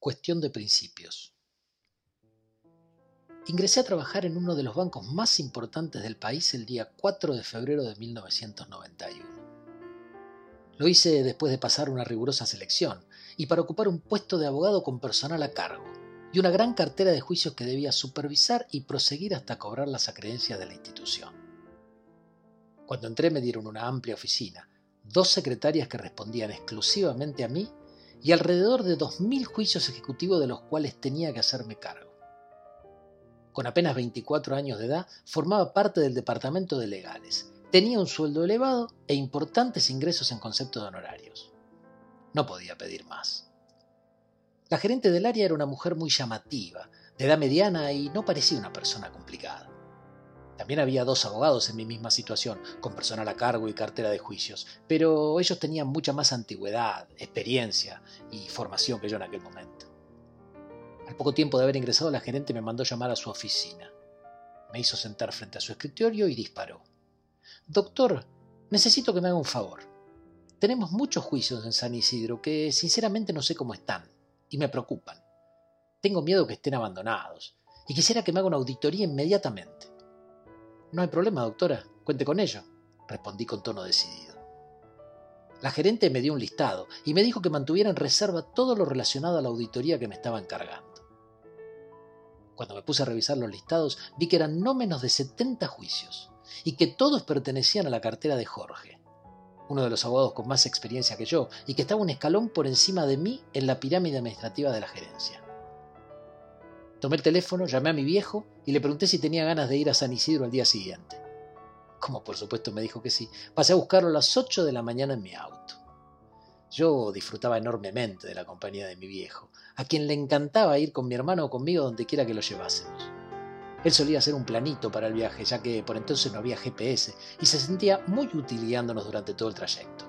Cuestión de principios. Ingresé a trabajar en uno de los bancos más importantes del país el día 4 de febrero de 1991. Lo hice después de pasar una rigurosa selección y para ocupar un puesto de abogado con personal a cargo y una gran cartera de juicios que debía supervisar y proseguir hasta cobrar las acreencias de la institución. Cuando entré me dieron una amplia oficina, dos secretarias que respondían exclusivamente a mí y alrededor de 2.000 juicios ejecutivos de los cuales tenía que hacerme cargo. Con apenas 24 años de edad, formaba parte del departamento de legales. Tenía un sueldo elevado e importantes ingresos en concepto de honorarios. No podía pedir más. La gerente del área era una mujer muy llamativa, de edad mediana y no parecía una persona complicada. También había dos abogados en mi misma situación, con personal a cargo y cartera de juicios, pero ellos tenían mucha más antigüedad, experiencia y formación que yo en aquel momento. Al poco tiempo de haber ingresado, la gerente me mandó llamar a su oficina. Me hizo sentar frente a su escritorio y disparó. Doctor, necesito que me haga un favor. Tenemos muchos juicios en San Isidro que sinceramente no sé cómo están y me preocupan. Tengo miedo que estén abandonados y quisiera que me haga una auditoría inmediatamente. No hay problema, doctora, cuente con ello, respondí con tono decidido. La gerente me dio un listado y me dijo que mantuviera en reserva todo lo relacionado a la auditoría que me estaba encargando. Cuando me puse a revisar los listados, vi que eran no menos de 70 juicios y que todos pertenecían a la cartera de Jorge, uno de los abogados con más experiencia que yo y que estaba un escalón por encima de mí en la pirámide administrativa de la gerencia. Tomé el teléfono, llamé a mi viejo y le pregunté si tenía ganas de ir a San Isidro al día siguiente. Como por supuesto me dijo que sí, pasé a buscarlo a las 8 de la mañana en mi auto. Yo disfrutaba enormemente de la compañía de mi viejo, a quien le encantaba ir con mi hermano o conmigo donde quiera que lo llevásemos. Él solía hacer un planito para el viaje, ya que por entonces no había GPS, y se sentía muy útil guiándonos durante todo el trayecto.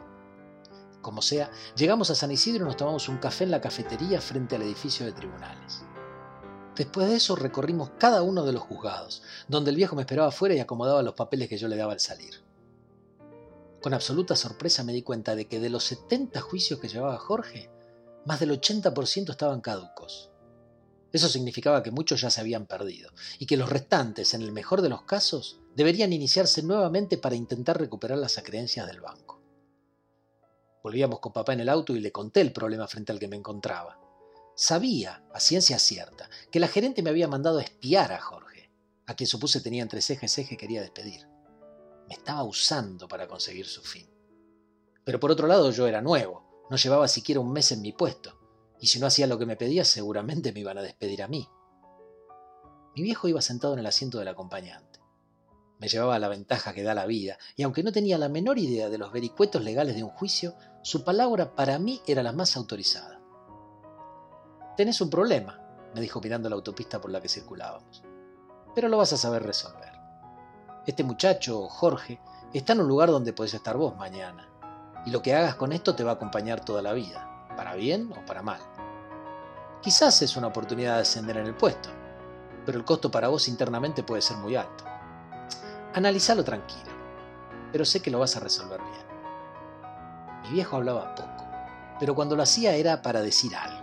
Como sea, llegamos a San Isidro y nos tomamos un café en la cafetería frente al edificio de tribunales. Después de eso recorrimos cada uno de los juzgados, donde el viejo me esperaba afuera y acomodaba los papeles que yo le daba al salir. Con absoluta sorpresa me di cuenta de que de los 70 juicios que llevaba Jorge, más del 80% estaban caducos. Eso significaba que muchos ya se habían perdido y que los restantes, en el mejor de los casos, deberían iniciarse nuevamente para intentar recuperar las acreencias del banco. Volvíamos con papá en el auto y le conté el problema frente al que me encontraba. Sabía, a ciencia cierta, que la gerente me había mandado a espiar a Jorge, a quien supuse tenía entre ceja y ceja y quería despedir. Me estaba usando para conseguir su fin. Pero por otro lado yo era nuevo, no llevaba siquiera un mes en mi puesto, y si no hacía lo que me pedía seguramente me iban a despedir a mí. Mi viejo iba sentado en el asiento del acompañante. Me llevaba la ventaja que da la vida, y aunque no tenía la menor idea de los vericuetos legales de un juicio, su palabra para mí era la más autorizada. Tenés un problema, me dijo mirando la autopista por la que circulábamos. Pero lo vas a saber resolver. Este muchacho, Jorge, está en un lugar donde podés estar vos mañana. Y lo que hagas con esto te va a acompañar toda la vida, para bien o para mal. Quizás es una oportunidad de ascender en el puesto, pero el costo para vos internamente puede ser muy alto. Analizalo tranquilo, pero sé que lo vas a resolver bien. Mi viejo hablaba poco, pero cuando lo hacía era para decir algo.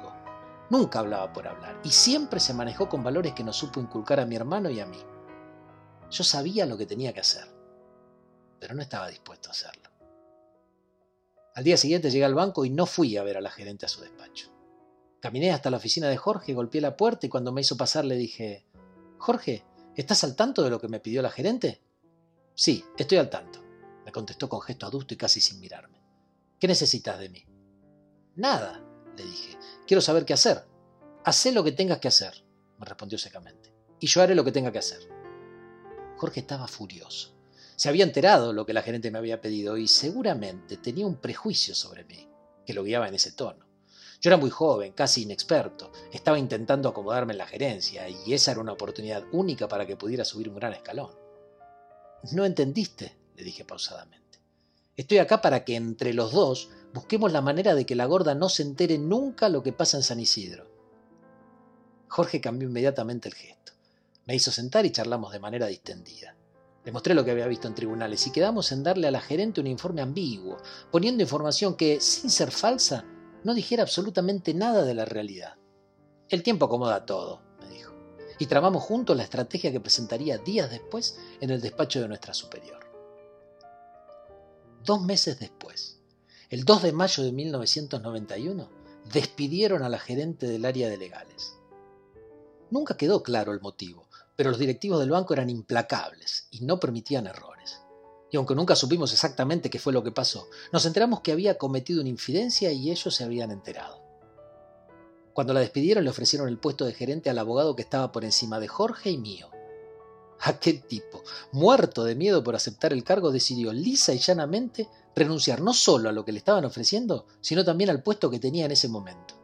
Nunca hablaba por hablar y siempre se manejó con valores que nos supo inculcar a mi hermano y a mí. Yo sabía lo que tenía que hacer, pero no estaba dispuesto a hacerlo. Al día siguiente llegué al banco y no fui a ver a la gerente a su despacho. Caminé hasta la oficina de Jorge, golpeé la puerta y cuando me hizo pasar le dije, Jorge, ¿estás al tanto de lo que me pidió la gerente? Sí, estoy al tanto, me contestó con gesto adusto y casi sin mirarme. ¿Qué necesitas de mí? Nada, le dije. Quiero saber qué hacer. Hacé lo que tengas que hacer, me respondió secamente. Y yo haré lo que tenga que hacer. Jorge estaba furioso. Se había enterado lo que la gerente me había pedido y seguramente tenía un prejuicio sobre mí, que lo guiaba en ese tono. Yo era muy joven, casi inexperto, estaba intentando acomodarme en la gerencia y esa era una oportunidad única para que pudiera subir un gran escalón. No entendiste, le dije pausadamente. Estoy acá para que entre los dos Busquemos la manera de que la gorda no se entere nunca lo que pasa en San Isidro. Jorge cambió inmediatamente el gesto. Me hizo sentar y charlamos de manera distendida. Le mostré lo que había visto en tribunales y quedamos en darle a la gerente un informe ambiguo, poniendo información que, sin ser falsa, no dijera absolutamente nada de la realidad. El tiempo acomoda todo, me dijo, y tramamos juntos la estrategia que presentaría días después en el despacho de nuestra superior. Dos meses después, el 2 de mayo de 1991, despidieron a la gerente del área de legales. Nunca quedó claro el motivo, pero los directivos del banco eran implacables y no permitían errores. Y aunque nunca supimos exactamente qué fue lo que pasó, nos enteramos que había cometido una infidencia y ellos se habían enterado. Cuando la despidieron le ofrecieron el puesto de gerente al abogado que estaba por encima de Jorge y mío. Aquel tipo, muerto de miedo por aceptar el cargo, decidió lisa y llanamente renunciar no solo a lo que le estaban ofreciendo, sino también al puesto que tenía en ese momento.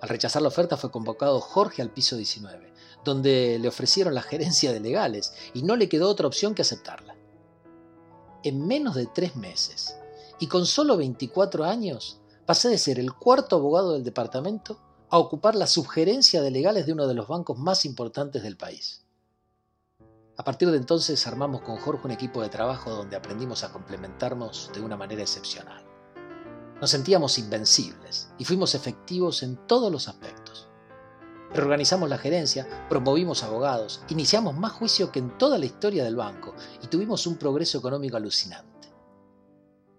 Al rechazar la oferta fue convocado Jorge al piso 19, donde le ofrecieron la gerencia de legales y no le quedó otra opción que aceptarla. En menos de tres meses y con solo 24 años, pasé de ser el cuarto abogado del departamento a ocupar la subgerencia de legales de uno de los bancos más importantes del país. A partir de entonces armamos con Jorge un equipo de trabajo donde aprendimos a complementarnos de una manera excepcional. Nos sentíamos invencibles y fuimos efectivos en todos los aspectos. Reorganizamos la gerencia, promovimos abogados, iniciamos más juicio que en toda la historia del banco y tuvimos un progreso económico alucinante.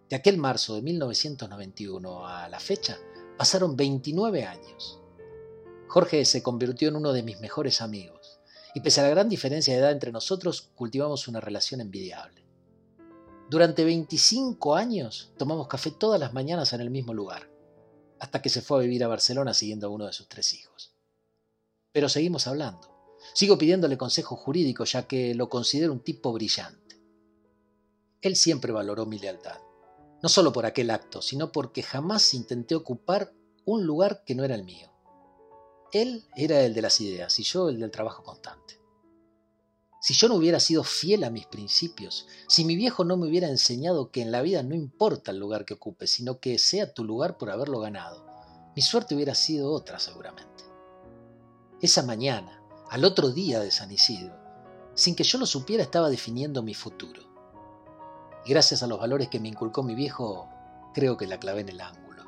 De aquel marzo de 1991 a la fecha pasaron 29 años. Jorge se convirtió en uno de mis mejores amigos y pese a la gran diferencia de edad entre nosotros, cultivamos una relación envidiable. Durante 25 años tomamos café todas las mañanas en el mismo lugar, hasta que se fue a vivir a Barcelona siguiendo a uno de sus tres hijos. Pero seguimos hablando. Sigo pidiéndole consejo jurídico ya que lo considero un tipo brillante. Él siempre valoró mi lealtad, no solo por aquel acto, sino porque jamás intenté ocupar un lugar que no era el mío. Él era el de las ideas y yo el del trabajo constante. Si yo no hubiera sido fiel a mis principios, si mi viejo no me hubiera enseñado que en la vida no importa el lugar que ocupes, sino que sea tu lugar por haberlo ganado, mi suerte hubiera sido otra seguramente. Esa mañana, al otro día de San Isidro, sin que yo lo supiera, estaba definiendo mi futuro. Gracias a los valores que me inculcó mi viejo, creo que la clavé en el ángulo.